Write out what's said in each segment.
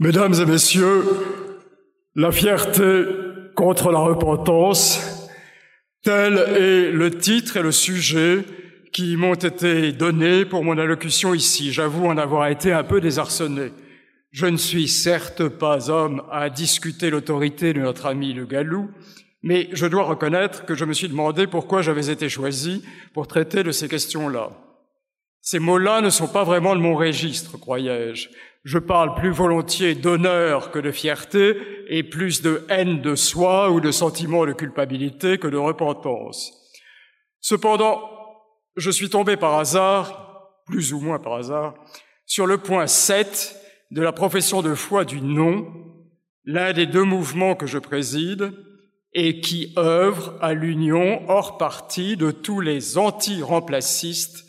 Mesdames et messieurs, la fierté contre la repentance, tel est le titre et le sujet qui m'ont été donnés pour mon allocution ici. J'avoue en avoir été un peu désarçonné. Je ne suis certes pas homme à discuter l'autorité de notre ami le Gallou, mais je dois reconnaître que je me suis demandé pourquoi j'avais été choisi pour traiter de ces questions-là. Ces mots-là ne sont pas vraiment de mon registre, croyais-je. Je parle plus volontiers d'honneur que de fierté et plus de haine de soi ou de sentiment de culpabilité que de repentance. Cependant, je suis tombé par hasard, plus ou moins par hasard, sur le point 7 de la profession de foi du non, l'un des deux mouvements que je préside, et qui œuvre à l'union hors partie de tous les anti-remplacistes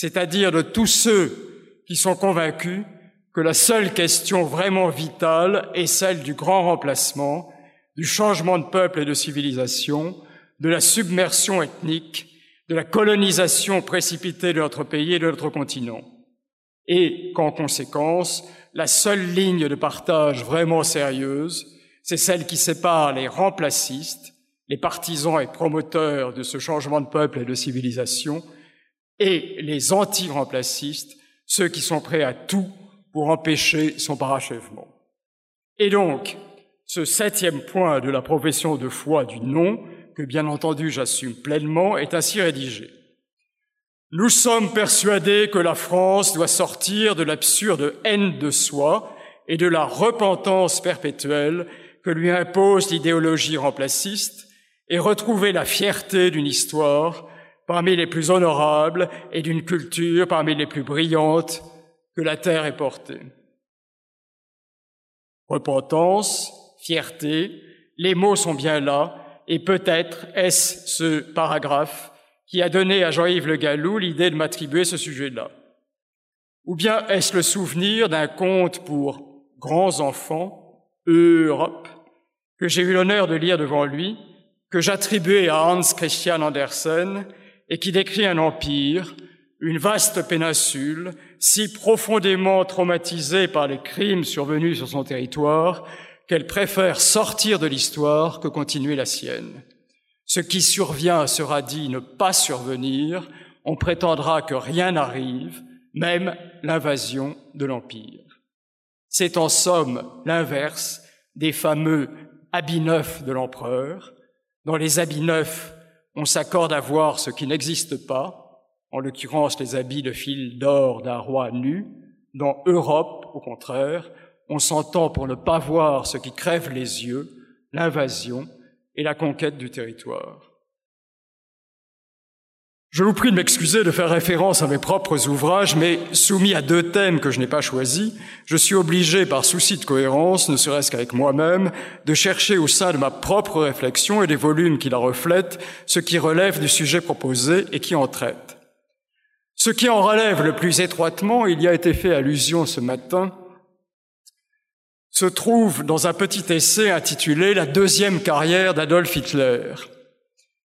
c'est-à-dire de tous ceux qui sont convaincus que la seule question vraiment vitale est celle du grand remplacement, du changement de peuple et de civilisation, de la submersion ethnique, de la colonisation précipitée de notre pays et de notre continent. Et qu'en conséquence, la seule ligne de partage vraiment sérieuse, c'est celle qui sépare les remplacistes, les partisans et promoteurs de ce changement de peuple et de civilisation, et les anti-remplacistes, ceux qui sont prêts à tout pour empêcher son parachèvement. Et donc, ce septième point de la profession de foi du non, que bien entendu j'assume pleinement, est ainsi rédigé. Nous sommes persuadés que la France doit sortir de l'absurde haine de soi et de la repentance perpétuelle que lui impose l'idéologie remplaciste et retrouver la fierté d'une histoire parmi les plus honorables et d'une culture parmi les plus brillantes que la terre ait portée. Repentance, fierté, les mots sont bien là, et peut-être est-ce ce paragraphe qui a donné à Jean-Yves Le Gallou l'idée de m'attribuer ce sujet-là. Ou bien est-ce le souvenir d'un conte pour grands enfants, Europe, que j'ai eu l'honneur de lire devant lui, que j'attribuais à Hans Christian Andersen et qui décrit un empire, une vaste péninsule, si profondément traumatisée par les crimes survenus sur son territoire qu'elle préfère sortir de l'histoire que continuer la sienne. Ce qui survient sera dit ne pas survenir, on prétendra que rien n'arrive, même l'invasion de l'Empire. C'est en somme l'inverse des fameux habits neufs de l'empereur. Dans les habits neufs, on s'accorde à voir ce qui n'existe pas, en l'occurrence les habits de fil d'or d'un roi nu. Dans Europe, au contraire, on s'entend pour ne pas voir ce qui crève les yeux, l'invasion et la conquête du territoire. Je vous prie de m'excuser de faire référence à mes propres ouvrages, mais soumis à deux thèmes que je n'ai pas choisis, je suis obligé, par souci de cohérence, ne serait-ce qu'avec moi-même, de chercher au sein de ma propre réflexion et des volumes qui la reflètent ce qui relève du sujet proposé et qui en traite. Ce qui en relève le plus étroitement, il y a été fait allusion ce matin, se trouve dans un petit essai intitulé La deuxième carrière d'Adolf Hitler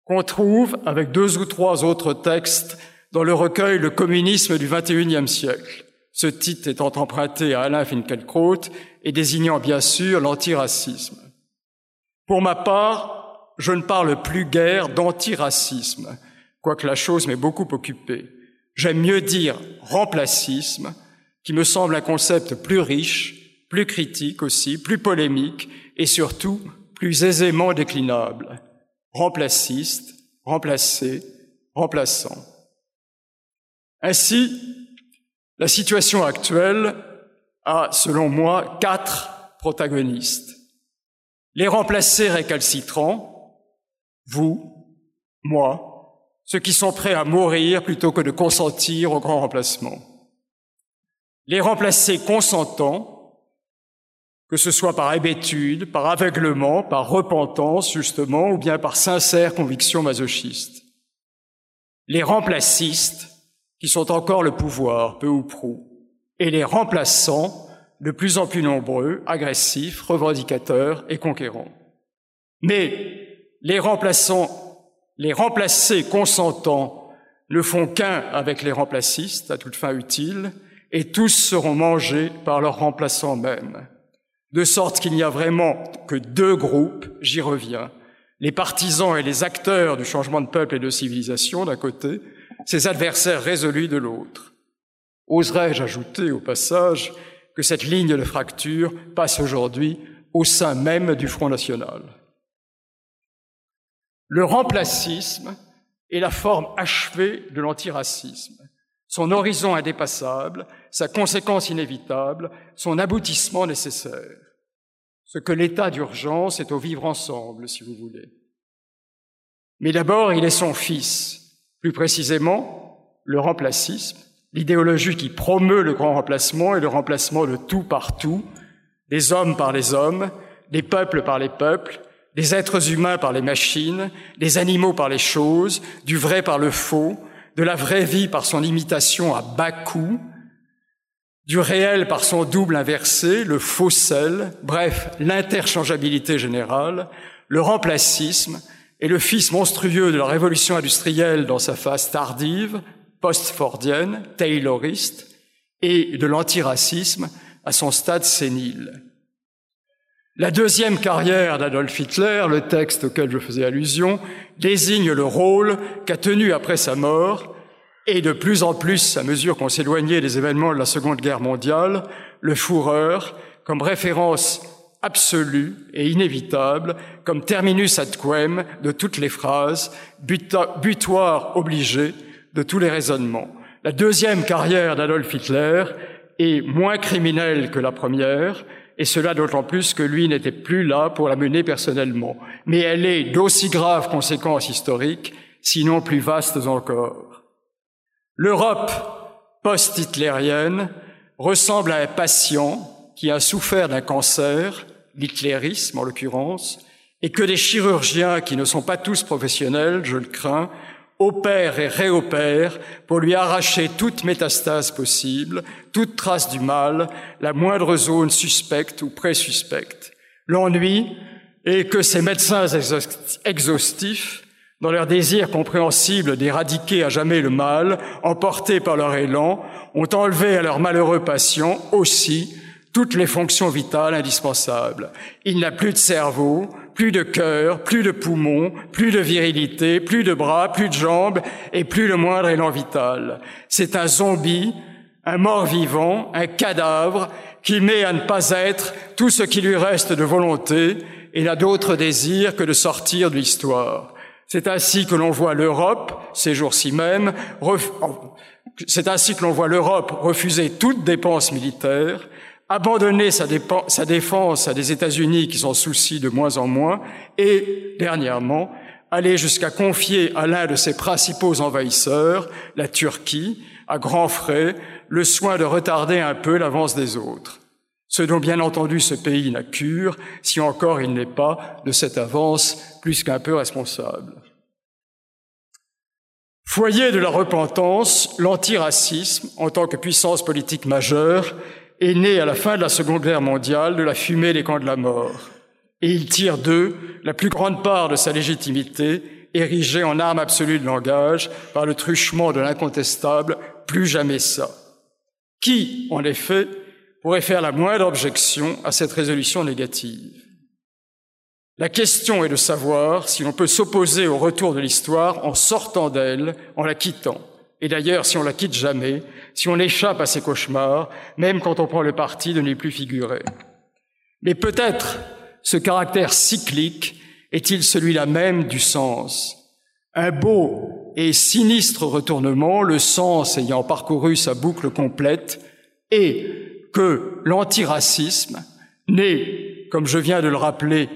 qu'on trouve avec deux ou trois autres textes dans le recueil Le communisme du XXIe siècle, ce titre étant emprunté à Alain Finkielkraut et désignant bien sûr l'antiracisme. Pour ma part, je ne parle plus guère d'antiracisme, quoique la chose m'ait beaucoup occupé. J'aime mieux dire remplacisme, qui me semble un concept plus riche, plus critique aussi, plus polémique et surtout plus aisément déclinable remplaciste, remplacé, remplaçant. Ainsi, la situation actuelle a, selon moi, quatre protagonistes. Les remplacés récalcitrants, vous, moi, ceux qui sont prêts à mourir plutôt que de consentir au grand remplacement. Les remplacés consentants, que ce soit par hébétude, par aveuglement, par repentance justement, ou bien par sincère conviction masochiste. Les remplacistes, qui sont encore le pouvoir, peu ou prou, et les remplaçants, de plus en plus nombreux, agressifs, revendicateurs et conquérants. Mais les remplaçants, les remplacés consentants ne font qu'un avec les remplacistes, à toute fin utile, et tous seront mangés par leurs remplaçants mêmes. de sorte qu'il n'y a vraiment que deux groupes, j'y reviens, les partisans et les acteurs du changement de peuple et de civilisation d'un côté, ses adversaires résolus de l'autre. Oserais-je ajouter au passage que cette ligne de fracture passe aujourd'hui au sein même du Front national? Le remplacisme est la forme achevée de l'antiracisme, son horizon indépassable, sa conséquence inévitable, son aboutissement nécessaire. Ce que l'état d'urgence est au vivre ensemble, si vous voulez. Mais d'abord, il est son fils, plus précisément le remplacisme, l'idéologie qui promeut le grand remplacement et le remplacement de tout par tout, des hommes par les hommes, des peuples par les peuples, des êtres humains par les machines, des animaux par les choses, du vrai par le faux, de la vraie vie par son imitation à bas coût, du réel par son double inversé, le faux sel, bref, l'interchangeabilité générale, le remplacisme et le fils monstrueux de la révolution industrielle dans sa phase tardive, post-fordienne, tayloriste, et de l'antiracisme à son stade sénile. La deuxième carrière d'Adolf Hitler, le texte auquel je faisais allusion, désigne le rôle qu'a tenu après sa mort, et de plus en plus, à mesure qu'on s'éloignait des événements de la Seconde Guerre mondiale, le Führer comme référence absolue et inévitable, comme terminus ad quem de toutes les phrases, butoir obligé de tous les raisonnements. La deuxième carrière d'Adolf Hitler est moins criminelle que la première, et cela d'autant plus que lui n'était plus là pour la mener personnellement. Mais elle est d'aussi graves conséquences historiques, sinon plus vastes encore. L'Europe post-hitlérienne ressemble à un patient qui a souffert d'un cancer, l'hitlérisme en l'occurrence, et que des chirurgiens qui ne sont pas tous professionnels, je le crains, opère et réopère pour lui arracher toute métastase possible, toute trace du mal, la moindre zone suspecte ou présuspecte. L'ennui est que ces médecins exhaustifs, dans leur désir compréhensible d'éradiquer à jamais le mal, emportés par leur élan, ont enlevé à leurs malheureux patients aussi toutes les fonctions vitales indispensables. Il n'a plus de cerveau, plus de cœur, plus de poumons, plus de virilité, plus de bras, plus de jambes et plus le moindre élan vital. C'est un zombie, un mort vivant, un cadavre qui met à ne pas être tout ce qui lui reste de volonté et n'a d'autre désir que de sortir de l'histoire. C'est ainsi que l'on voit l'Europe, ces jours-ci même, c'est ainsi que l'on voit l'Europe refuser toute dépense militaire, abandonner sa, défense à des États-Unis qui s'en soucient de moins en moins, et, dernièrement, aller jusqu'à confier à l'un de ses principaux envahisseurs, la Turquie, à grands frais, le soin de retarder un peu l'avance des autres. Ce dont bien entendu ce pays n'a cure, si encore il n'est pas de cette avance plus qu'un peu responsable. Foyer de la repentance, l'antiracisme, en tant que puissance politique majeure, est né à la fin de la Seconde Guerre mondiale de la fumée des camps de la mort. Et il tire d'eux la plus grande part de sa légitimité, érigée en arme absolue de langage par le truchement de l'incontestable plus jamais ça. Qui, en effet, pourrait faire la moindre objection à cette résolution négative? La question est de savoir si l'on peut s'opposer au retour de l'histoire en sortant d'elle, en la quittant. Et d'ailleurs, si on la quitte jamais, si on échappe à ces cauchemars, même quand on prend le parti de n'y plus figurer. Mais peut-être ce caractère cyclique est-il celui-là même du sens. Un beau et sinistre retournement, le sens ayant parcouru sa boucle complète, et que l'antiracisme, né, comme je viens de le rappeler,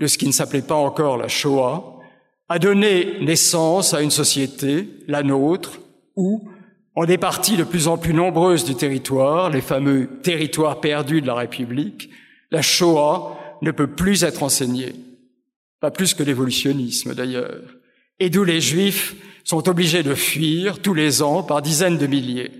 de ce qui ne s'appelait pas encore la Shoah, a donné naissance à une société, la nôtre, où, en des parties de plus en plus nombreuses du territoire, les fameux territoires perdus de la République, la Shoah ne peut plus être enseignée. Pas plus que l'évolutionnisme d'ailleurs. Et d'où les Juifs sont obligés de fuir tous les ans par dizaines de milliers.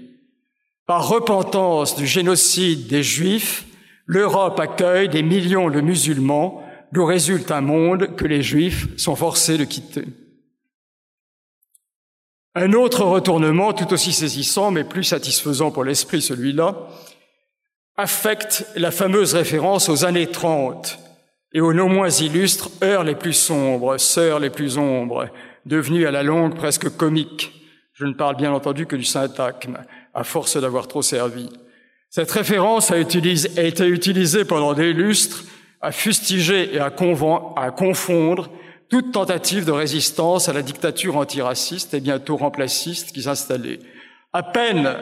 Par repentance du génocide des Juifs, l'Europe accueille des millions de musulmans, d'où résulte un monde que les Juifs sont forcés de quitter. Un autre retournement, tout aussi saisissant, mais plus satisfaisant pour l'esprit celui-là, affecte la fameuse référence aux années 30 et aux non moins illustres heures les plus sombres, sœurs les plus ombres, devenues à la longue presque comiques. Je ne parle bien entendu que du syntagme, à force d'avoir trop servi. Cette référence a, été utilisée pendant des lustres à fustiger et à confondre toute tentative de résistance à la dictature antiraciste et bientôt remplaciste qui s'installait. À peine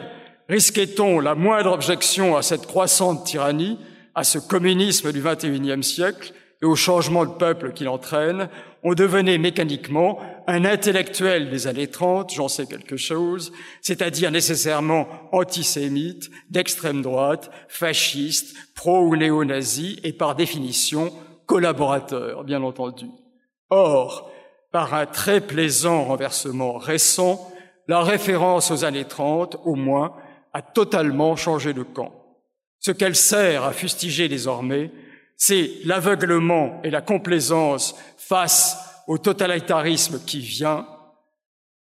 risquait-on la moindre objection à cette croissante tyrannie, à ce communisme du XXIe siècle, et au changement de peuple qu'il entraîne, on devenait mécaniquement un intellectuel des années 30, j'en sais quelque chose, c'est-à-dire nécessairement antisémite, d'extrême droite, fasciste, pro ou néo-nazi et par définition collaborateur, bien entendu. Or, par un très plaisant renversement récent, la référence aux années 30, au moins, a totalement changé de camp. Ce qu'elle sert à fustiger désormais, c'est l'aveuglement et la complaisance face au totalitarisme qui vient,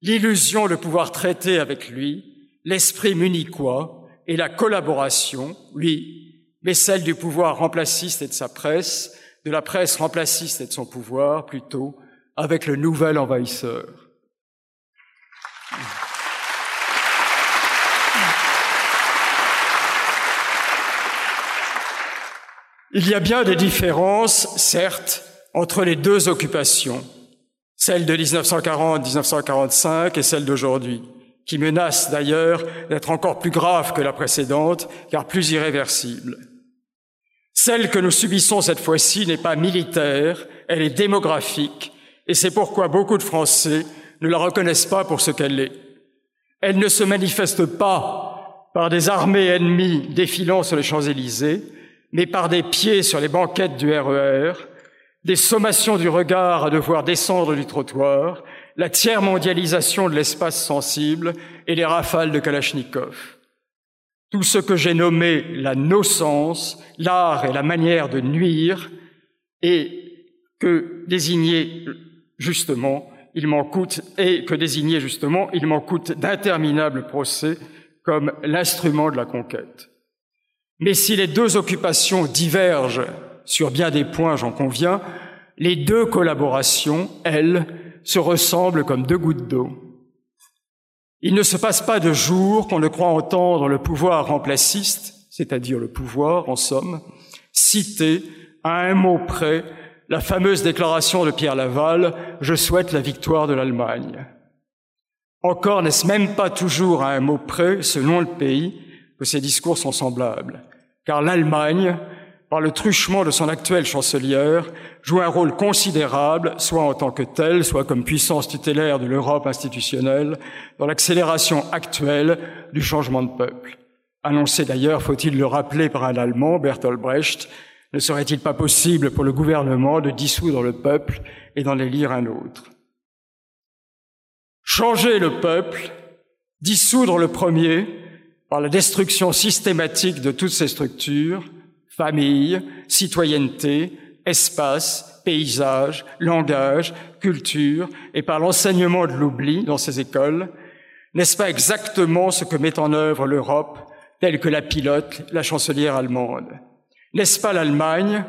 l'illusion de pouvoir traiter avec lui, l'esprit munichois et la collaboration, oui, mais celle du pouvoir remplaciste et de sa presse, de la presse remplaciste et de son pouvoir, plutôt, avec le nouvel envahisseur. Il y a bien des différences, certes, entre les deux occupations, celle de 1940-1945 et celle d'aujourd'hui, qui menace d'ailleurs d'être encore plus grave que la précédente, car plus irréversible. Celle que nous subissons cette fois-ci n'est pas militaire, elle est démographique, et c'est pourquoi beaucoup de Français ne la reconnaissent pas pour ce qu'elle est. Elle ne se manifeste pas par des armées ennemies défilant sur les Champs-Élysées, mais par des pieds sur les banquettes du RER, e des sommations du regard à devoir descendre du trottoir, la tiers mondialisation de l'espace sensible et les rafales de Kalachnikov. Tout ce que j'ai nommé la nocence, l'art et la manière de nuire, et que désigner justement, il m'en coûte, et que désigner justement, il m'en coûte d'interminables procès comme l'instrument de la conquête. Mais si les deux occupations divergent sur bien des points, j'en conviens, les deux collaborations, elles, se ressemblent comme deux gouttes d'eau. Il ne se passe pas de jour qu'on ne croit entendre le pouvoir remplaciste, c'est-à-dire le pouvoir, en somme, citer à un mot près la fameuse déclaration de Pierre Laval Je souhaite la victoire de l'Allemagne. Encore n'est-ce même pas toujours à un mot près, selon le pays, que ces discours sont semblables car l'Allemagne, par le truchement de son actuelle chancelière, joue un rôle considérable, soit en tant que telle, soit comme puissance tutélaire de l'Europe institutionnelle, dans l'accélération actuelle du changement de peuple. Annoncé d'ailleurs, faut-il le rappeler, par un Allemand, Bertolt Brecht, ne serait-il pas possible pour le gouvernement de dissoudre le peuple et d'en élire un autre? Changer le peuple, dissoudre le premier, par la destruction systématique de toutes ces structures, famille, citoyenneté, espace, paysage, langage, culture, et par l'enseignement de l'oubli dans ces écoles, n'est-ce pas exactement ce que met en œuvre l'Europe telle que la pilote la chancelière allemande? N'est-ce pas l'Allemagne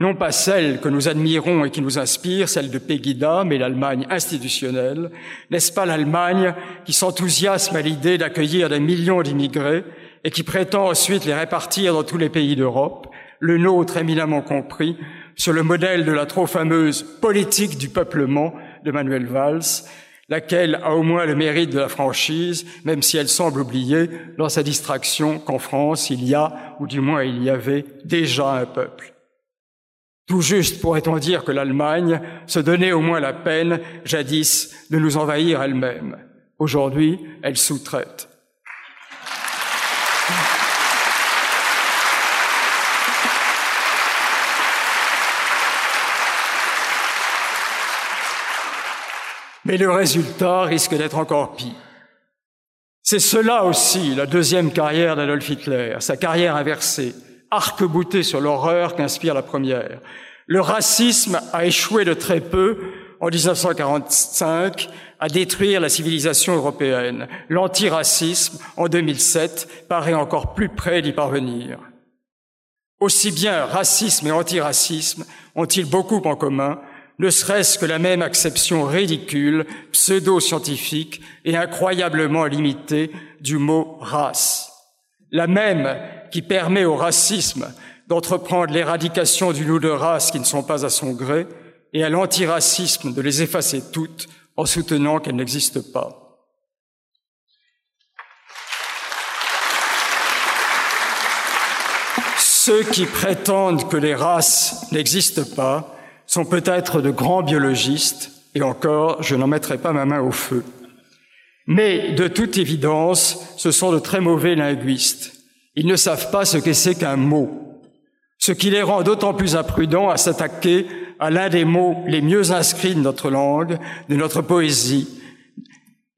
non pas celle que nous admirons et qui nous inspire, celle de Pegida, mais l'Allemagne institutionnelle, n'est-ce pas l'Allemagne qui s'enthousiasme à l'idée d'accueillir des millions d'immigrés et qui prétend ensuite les répartir dans tous les pays d'Europe, le nôtre éminemment compris, sur le modèle de la trop fameuse politique du peuplement de Manuel Valls, laquelle a au moins le mérite de la franchise, même si elle semble oublier dans sa distraction qu'en France il y a, ou du moins il y avait, déjà un peuple. Tout juste pourrait-on dire que l'Allemagne se donnait au moins la peine, jadis, de nous envahir elle-même. Aujourd'hui, elle sous-traite. Mais le résultat risque d'être encore pire. C'est cela aussi la deuxième carrière d'Adolf Hitler, sa carrière inversée, arc-bouté sur l'horreur qu'inspire la première. Le racisme a échoué de très peu en 1945 à détruire la civilisation européenne. L'antiracisme, en 2007, paraît encore plus près d'y parvenir. Aussi bien racisme et antiracisme ont-ils beaucoup en commun, ne serait-ce que la même acception ridicule, pseudo-scientifique et incroyablement limitée du mot race. La même qui permet au racisme d'entreprendre l'éradication d'une ou de races qui ne sont pas à son gré et à l'antiracisme de les effacer toutes en soutenant qu'elles n'existent pas. Ceux qui prétendent que les races n'existent pas sont peut-être de grands biologistes, et encore, je n'en mettrai pas ma main au feu. Mais de toute évidence, ce sont de très mauvais linguistes. Ils ne savent pas ce que c'est qu'un mot, ce qui les rend d'autant plus imprudents à s'attaquer à l'un des mots les mieux inscrits de notre langue, de notre poésie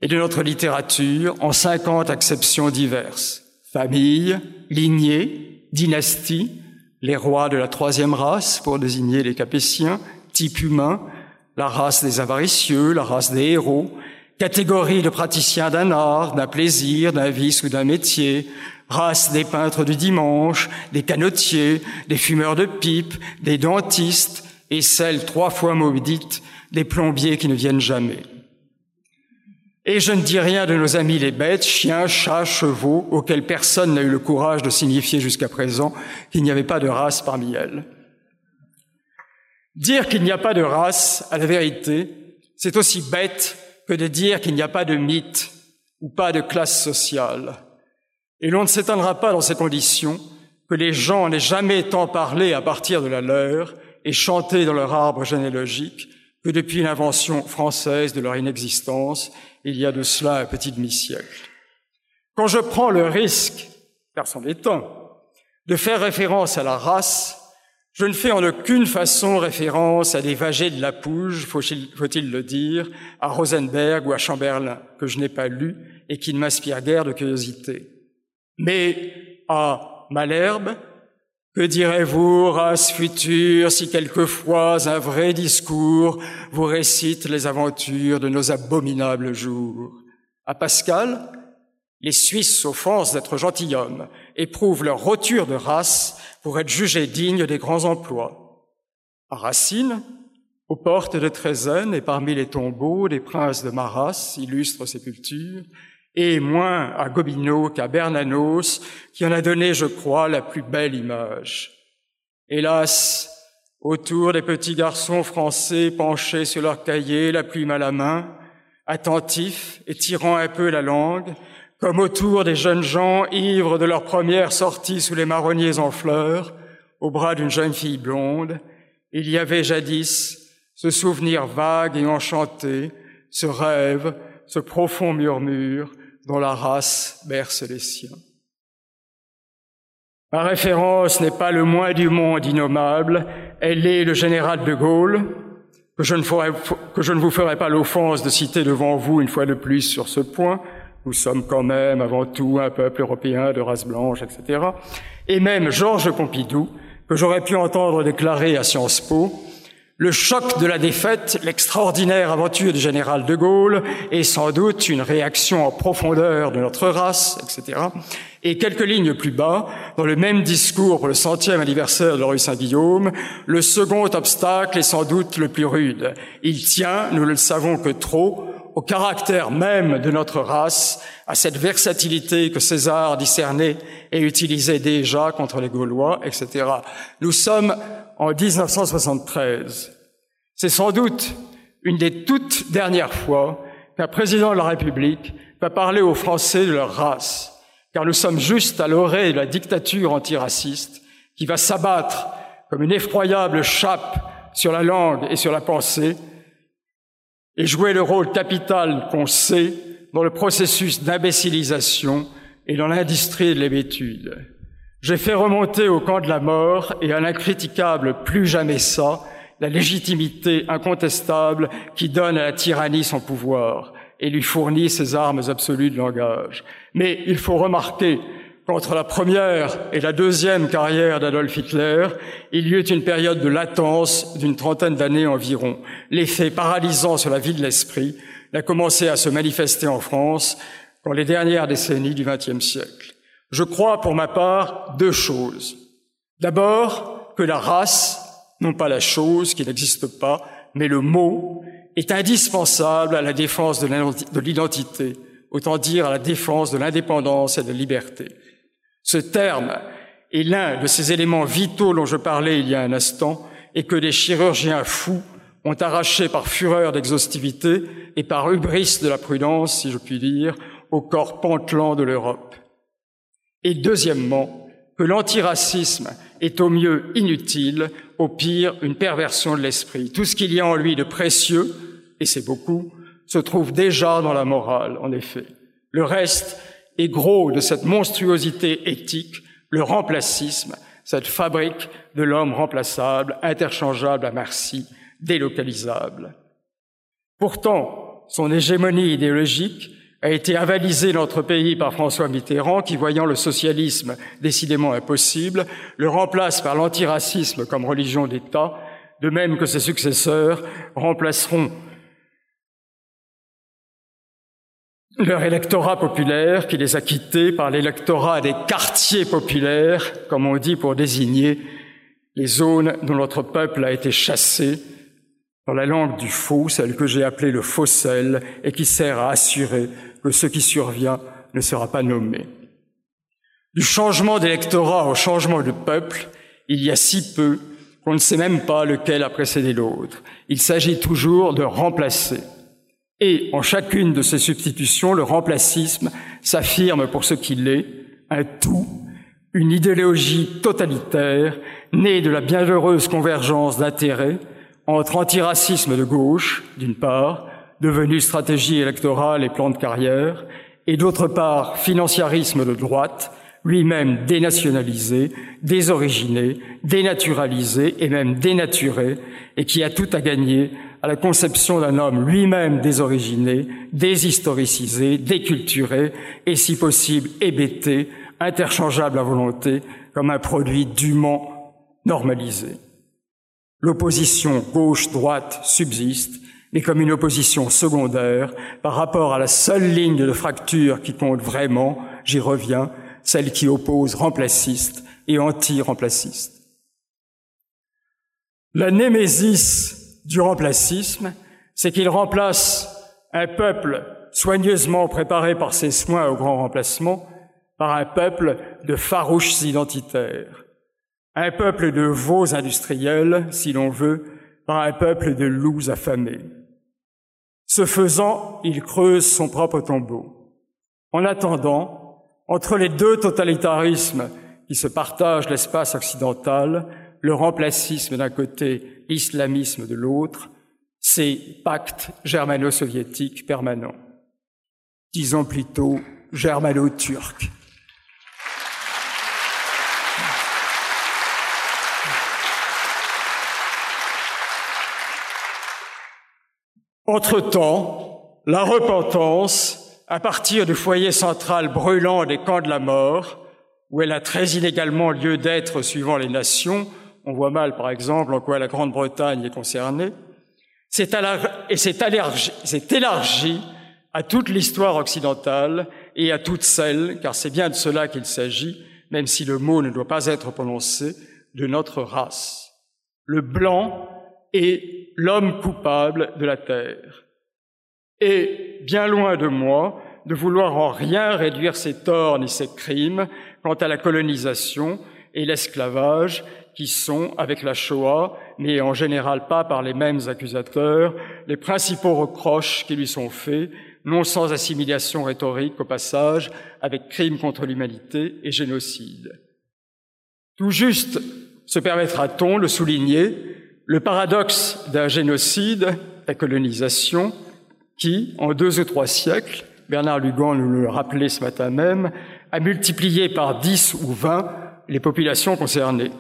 et de notre littérature en cinquante acceptions diverses. Famille, lignée, dynastie, les rois de la troisième race pour désigner les Capétiens, type humain, la race des avaricieux, la race des héros, catégorie de praticiens d'un art, d'un plaisir, d'un vice ou d'un métier, race des peintres du dimanche, des canotiers, des fumeurs de pipe, des dentistes, et celle trois fois maudite des plombiers qui ne viennent jamais. Et je ne dis rien de nos amis les bêtes, chiens, chats, chevaux, auxquels personne n'a eu le courage de signifier jusqu'à présent qu'il n'y avait pas de race parmi elles. Dire qu'il n'y a pas de race, à la vérité, c'est aussi bête que de dire qu'il n'y a pas de mythe ou pas de classe sociale. Et l'on ne s'étonnera pas dans ces conditions que les gens n'aient jamais tant parlé à partir de la leur et chanté dans leur arbre généalogique que depuis l'invention française de leur inexistence, il y a de cela un petit demi-siècle. Quand je prends le risque, car c'en est un, de faire référence à la race, je ne fais en aucune façon référence à des vagés de la Pouge, faut-il le dire, à Rosenberg ou à Chamberlain, que je n'ai pas lu et qui ne m'inspirent guère de curiosité, mais à Malherbe, que direz-vous, race future, si quelquefois un vrai discours vous récite les aventures de nos abominables jours? À Pascal, les Suisses s'offensent d'être gentilshommes, éprouvent leur roture de race pour être jugés dignes des grands emplois. À Racine, aux portes de Trézène et parmi les tombeaux des princes de Maras, illustres sépultures, et moins à Gobineau qu'à Bernanos, qui en a donné, je crois, la plus belle image. Hélas, autour des petits garçons français penchés sur leur cahier, la plume à la main, attentifs et tirant un peu la langue, comme autour des jeunes gens ivres de leur première sortie sous les marronniers en fleurs, au bras d'une jeune fille blonde, il y avait jadis ce souvenir vague et enchanté, ce rêve, ce profond murmure, dont la race berce les siens. Ma référence n'est pas le moins du monde innommable, elle est le général de Gaulle, que je ne, vous ferai pas l'offense de citer devant vous une fois de plus sur ce point. Nous sommes quand même avant tout un peuple européen de race blanche, etc. Et même Georges Pompidou, que j'aurais pu entendre déclarer à Sciences Po, le choc de la défaite, l'extraordinaire aventure du général de Gaulle est sans doute une réaction en profondeur de notre race, etc. Et quelques lignes plus bas, dans le même discours pour le centième anniversaire de la rue Saint-Guillaume, le second obstacle est sans doute le plus rude. Il tient, nous ne le savons que trop, au caractère même de notre race, à cette versatilité que César discernait et utilisait déjà contre les Gaulois, etc. Nous sommes en 1973. C'est sans doute une des toutes dernières fois qu'un président de la République va parler aux Français de leur race, car nous sommes juste à l'orée de la dictature antiraciste qui va s'abattre comme une effroyable chape sur la langue et sur la pensée et jouer le rôle capital qu'on sait dans le processus d'imbécilisation et dans l'industrie de l'hébétude. J'ai fait remonter au camp de la mort et à l'incriticable plus jamais ça, la légitimité incontestable qui donne à la tyrannie son pouvoir et lui fournit ses armes absolues de langage. Mais il faut remarquer qu'entre la première et la deuxième carrière d'Adolf Hitler, il y eut une période de latence d'une trentaine d'années environ. L'effet paralysant sur la vie de l'esprit a commencé à se manifester en France dans les dernières décennies du XXe siècle. Je crois pour ma part deux choses. D'abord, que la race, non pas la chose qui n'existe pas, mais le mot, est indispensable à la défense de l'identité, autant dire à la défense de l'indépendance et de la liberté. Ce terme est l'un de ces éléments vitaux dont je parlais il y a un instant et que les chirurgiens fous ont arraché par fureur d'exhaustivité et par hubris de la prudence, si je puis dire, au corps pantelant de l'Europe. Et deuxièmement, que l'antiracisme est au mieux inutile, au pire une perversion de l'esprit. Tout ce qu'il y a en lui de précieux, et c'est beaucoup, se trouve déjà dans la morale, en effet. Le reste est gros de cette monstruosité éthique, le remplacisme, cette fabrique de l'homme remplaçable, interchangeable à merci, délocalisable. Pourtant, son hégémonie idéologique a été avalisée dans notre pays par François Mitterrand, qui, voyant le socialisme décidément impossible, le remplace par l'antiracisme comme religion d'État, de même que ses successeurs remplaceront leur électorat populaire qui les a quittés par l'électorat des quartiers populaires, comme on dit pour désigner les zones dont notre peuple a été chassé dans la langue du faux, celle que j'ai appelée le fossel et qui sert à assurer que ce qui survient ne sera pas nommé. Du changement d'électorat au changement de peuple, il y a si peu qu'on ne sait même pas lequel a précédé l'autre. Il s'agit toujours de remplacer. Et en chacune de ces substitutions, le remplacisme s'affirme pour ce qu'il est, un tout, une idéologie totalitaire née de la bienheureuse convergence d'intérêts entre antiracisme de gauche, d'une part, devenu stratégie électorale et plan de carrière, et d'autre part financiarisme de droite, lui-même dénationalisé, désoriginé, dénaturalisé et même dénaturé, et qui a tout à gagner à la conception d'un homme lui-même désoriginé, déshistoricisé, déculturé, et si possible hébété, interchangeable à volonté, comme un produit dûment normalisé. L'opposition gauche-droite subsiste, mais comme une opposition secondaire par rapport à la seule ligne de fracture qui compte vraiment, j'y reviens, celle qui oppose remplaciste et anti-remplaciste. La némésis du remplacisme, c'est qu'il remplace un peuple soigneusement préparé par ses soins au grand remplacement par un peuple de farouches identitaires, un peuple de veaux industriels, si l'on veut, par un peuple de loups affamés. Ce faisant, il creuse son propre tombeau. En attendant, entre les deux totalitarismes qui se partagent l'espace occidental, le remplacisme d'un côté, l'islamisme de l'autre, c'est pacte germano-soviétique permanent. Disons plutôt germano-turc. Entre-temps, la repentance, à partir du foyer central brûlant des camps de la mort, où elle a très inégalement lieu d'être suivant les nations, on voit mal par exemple en quoi la Grande-Bretagne est concernée, s'est élargie à toute l'histoire occidentale et à toutes celles, car c'est bien de cela qu'il s'agit, même si le mot ne doit pas être prononcé, de notre race. Le blanc est l'homme coupable de la terre. Et bien loin de moi de vouloir en rien réduire ses torts ni ses crimes quant à la colonisation et l'esclavage qui sont, avec la Shoah, mais en général pas par les mêmes accusateurs, les principaux reproches qui lui sont faits, non sans assimilation rhétorique au passage, avec crimes contre l'humanité et génocide. Tout juste se permettra-t-on de souligner le paradoxe d'un génocide, la colonisation, qui, en deux ou trois siècles, Bernard Lugan nous le rappelait ce matin même, a multiplié par dix ou vingt les populations concernées.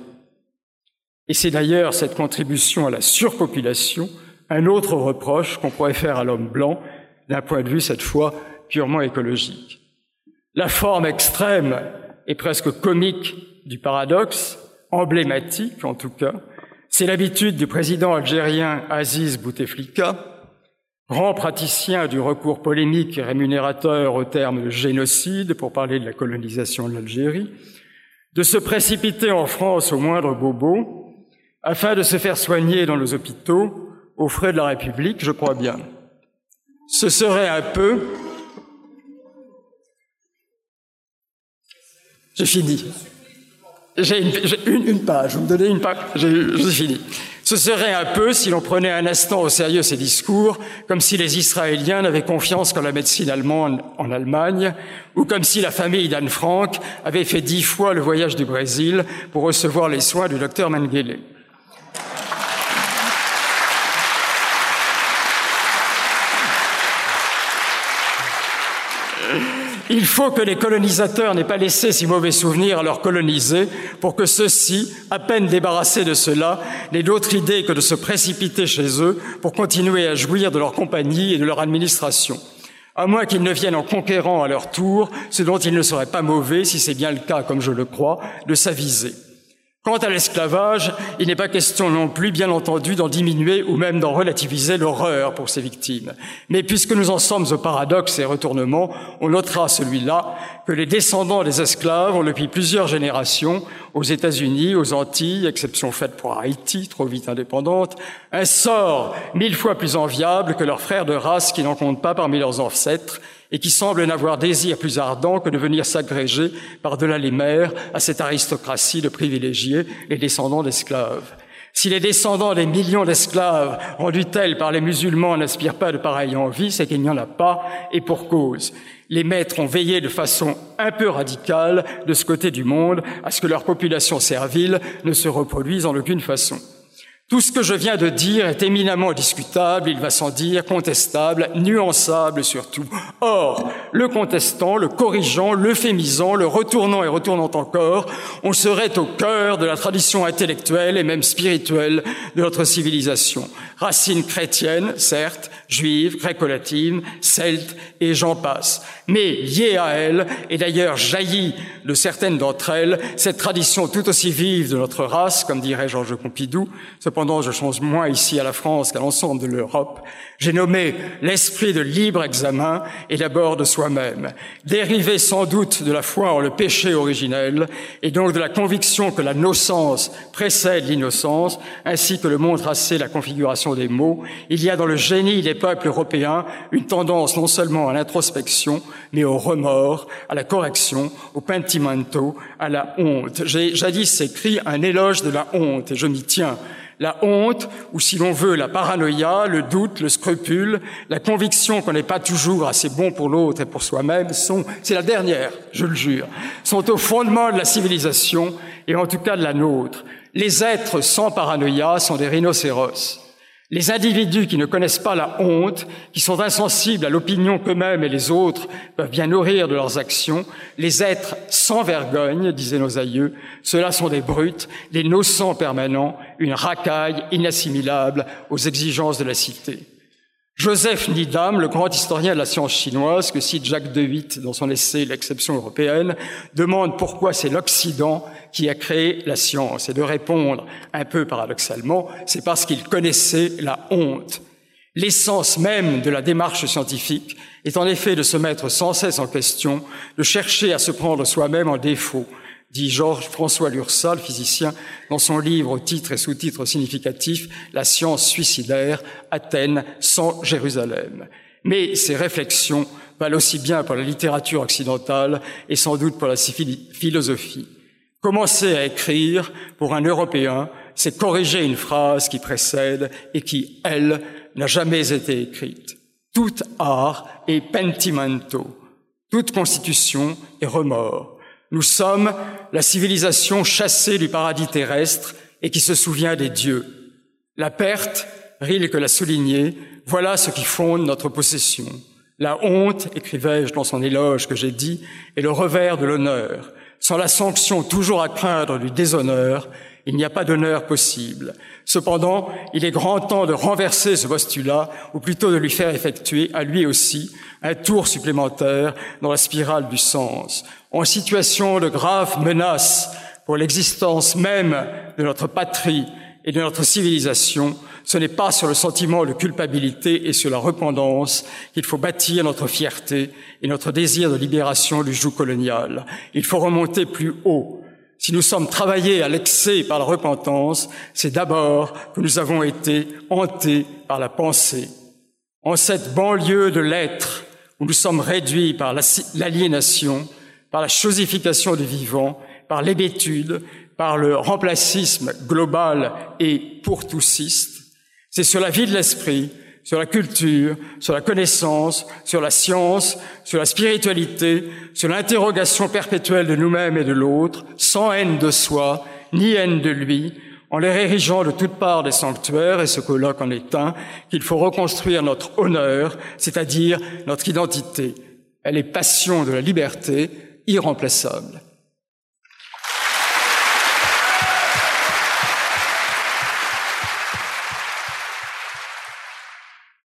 Et c'est d'ailleurs cette contribution à la surpopulation un autre reproche qu'on pourrait faire à l'homme blanc, d'un point de vue cette fois purement écologique. La forme extrême et presque comique du paradoxe, emblématique en tout cas, c'est l'habitude du président algérien Aziz Bouteflika, grand praticien du recours polémique et rémunérateur au terme de génocide pour parler de la colonisation de l'Algérie, de se précipiter en France au moindre bobo, afin de se faire soigner dans nos hôpitaux aux frais de la République, je crois bien. Ce serait un peu... J'ai fini. J'ai une, page, vous me donnez une page, j'ai fini. Ce serait un peu, si l'on prenait un instant au sérieux ces discours, comme si les Israéliens n'avaient confiance qu'en la médecine allemande en Allemagne, ou comme si la famille d'Anne Frank avait fait dix fois le voyage du Brésil pour recevoir les soins du docteur Mengele. Il faut que les colonisateurs n'aient pas laissé si mauvais souvenirs à leurs colonisés pour que ceux-ci, à peine débarrassés de cela, n'aient d'autre idée que de se précipiter chez eux pour continuer à jouir de leur compagnie et de leur administration. À moins qu'ils ne viennent en conquérant à leur tour ce dont il ne serait pas mauvais, si c'est bien le cas, comme je le crois, de s'aviser. Quant à l'esclavage, il n'est pas question non plus, bien entendu, d'en diminuer ou même d'en relativiser l'horreur pour ses victimes. Mais puisque nous en sommes au paradoxe et retournement, on notera celui-là que les descendants des esclaves ont depuis plusieurs générations, aux États-Unis, aux Antilles, exception faite pour Haïti, trop vite indépendante, un sort mille fois plus enviable que leurs frères de race qui n'en comptent pas parmi leurs ancêtres et qui semblent n'avoir désir plus ardent que de venir s'agréger par-delà les mers à cette aristocratie de privilégiés, les descendants d'esclaves. Si les descendants des millions d'esclaves rendus tels par les musulmans n'aspirent pas de pareille envie, c'est qu'il n'y en a pas, et pour cause. Les maîtres ont veillé de façon un peu radicale de ce côté du monde à ce que leur population servile ne se reproduise en aucune façon. Tout ce que je viens de dire est éminemment discutable, il va sans dire, contestable, nuançable surtout. Or, le contestant, le corrigeant, l'euphémisant, le retournant et retournant encore, on serait au cœur de la tradition intellectuelle et même spirituelle de notre civilisation. Racines chrétiennes, certes, juives, gréco-latines, celtes et j'en passe. Mais liée à elle, et d'ailleurs jaillit de certaines d'entre elles, cette tradition tout aussi vive de notre race, comme dirait Georges Pompidou, cependant je change moins ici à la France qu'à l'ensemble de l'Europe, j'ai nommé l'esprit de libre examen et d'abord de soi-même, dérivé sans doute de la foi en le péché originel et donc de la conviction que la nocence précède l'innocence, ainsi que le montre assez la configuration des mots, il y a dans le génie des peuples européens une tendance non seulement à l'introspection, mais au remords, à la correction, au pentimento, à la honte. J'ai jadis écrit un éloge de la honte et je m'y tiens la honte, ou si l'on veut, la paranoïa, le doute, le scrupule, la conviction qu'on n'est pas toujours assez bon pour l'autre et pour soi-même sont, c'est la dernière, je le jure, sont au fondement de la civilisation et en tout cas de la nôtre. Les êtres sans paranoïa sont des rhinocéros. Les individus qui ne connaissent pas la honte, qui sont insensibles à l'opinion qu'eux-mêmes et les autres peuvent bien nourrir de leurs actions, les êtres sans vergogne, disaient nos aïeux, ceux-là sont des brutes, des nocents permanents, une racaille inassimilable aux exigences de la cité. Joseph Needham, le grand historien de la science chinoise, que cite Jacques de Witt dans son essai L'exception européenne, demande pourquoi c'est l'Occident qui a créé la science. Et de répondre, un peu paradoxalement, c'est parce qu'il connaissait la honte. L'essence même de la démarche scientifique est en effet de se mettre sans cesse en question, de chercher à se prendre soi-même en défaut, dit Georges François Lursal, physicien, dans son livre au titre et sous-titre significatif La science suicidaire, Athènes sans Jérusalem. Mais ces réflexions valent aussi bien pour la littérature occidentale et sans doute pour la philosophie. Commencer à écrire pour un Européen, c'est corriger une phrase qui précède et qui, elle, n'a jamais été écrite. Tout art est pentimento, toute constitution est remords. Nous sommes la civilisation chassée du paradis terrestre et qui se souvient des dieux. La perte, Rilke l'a souligné, voilà ce qui fonde notre possession. La honte, écrivais-je dans son éloge que j'ai dit, est le revers de l'honneur. Sans la sanction toujours à craindre du déshonneur, il n'y a pas d'honneur possible. Cependant, il est grand temps de renverser ce postulat, ou plutôt de lui faire effectuer, à lui aussi, un tour supplémentaire dans la spirale du sens. En situation de grave menace pour l'existence même de notre patrie et de notre civilisation, ce n'est pas sur le sentiment de culpabilité et sur la repentance qu'il faut bâtir notre fierté et notre désir de libération du joug colonial. Il faut remonter plus haut, si nous sommes travaillés à l'excès par la repentance, c'est d'abord que nous avons été hantés par la pensée. En cette banlieue de l'être, où nous sommes réduits par l'aliénation, par la chosification du vivant, par l'hébétude, par le remplacisme global et pour toussiste, c'est sur la vie de l'esprit, sur la culture, sur la connaissance, sur la science, sur la spiritualité, sur l'interrogation perpétuelle de nous-mêmes et de l'autre, sans haine de soi, ni haine de lui, en les érigeant de toutes parts des sanctuaires, et ce colloque en est un, qu'il faut reconstruire notre honneur, c'est-à-dire notre identité. Elle est passion de la liberté, irremplaçable.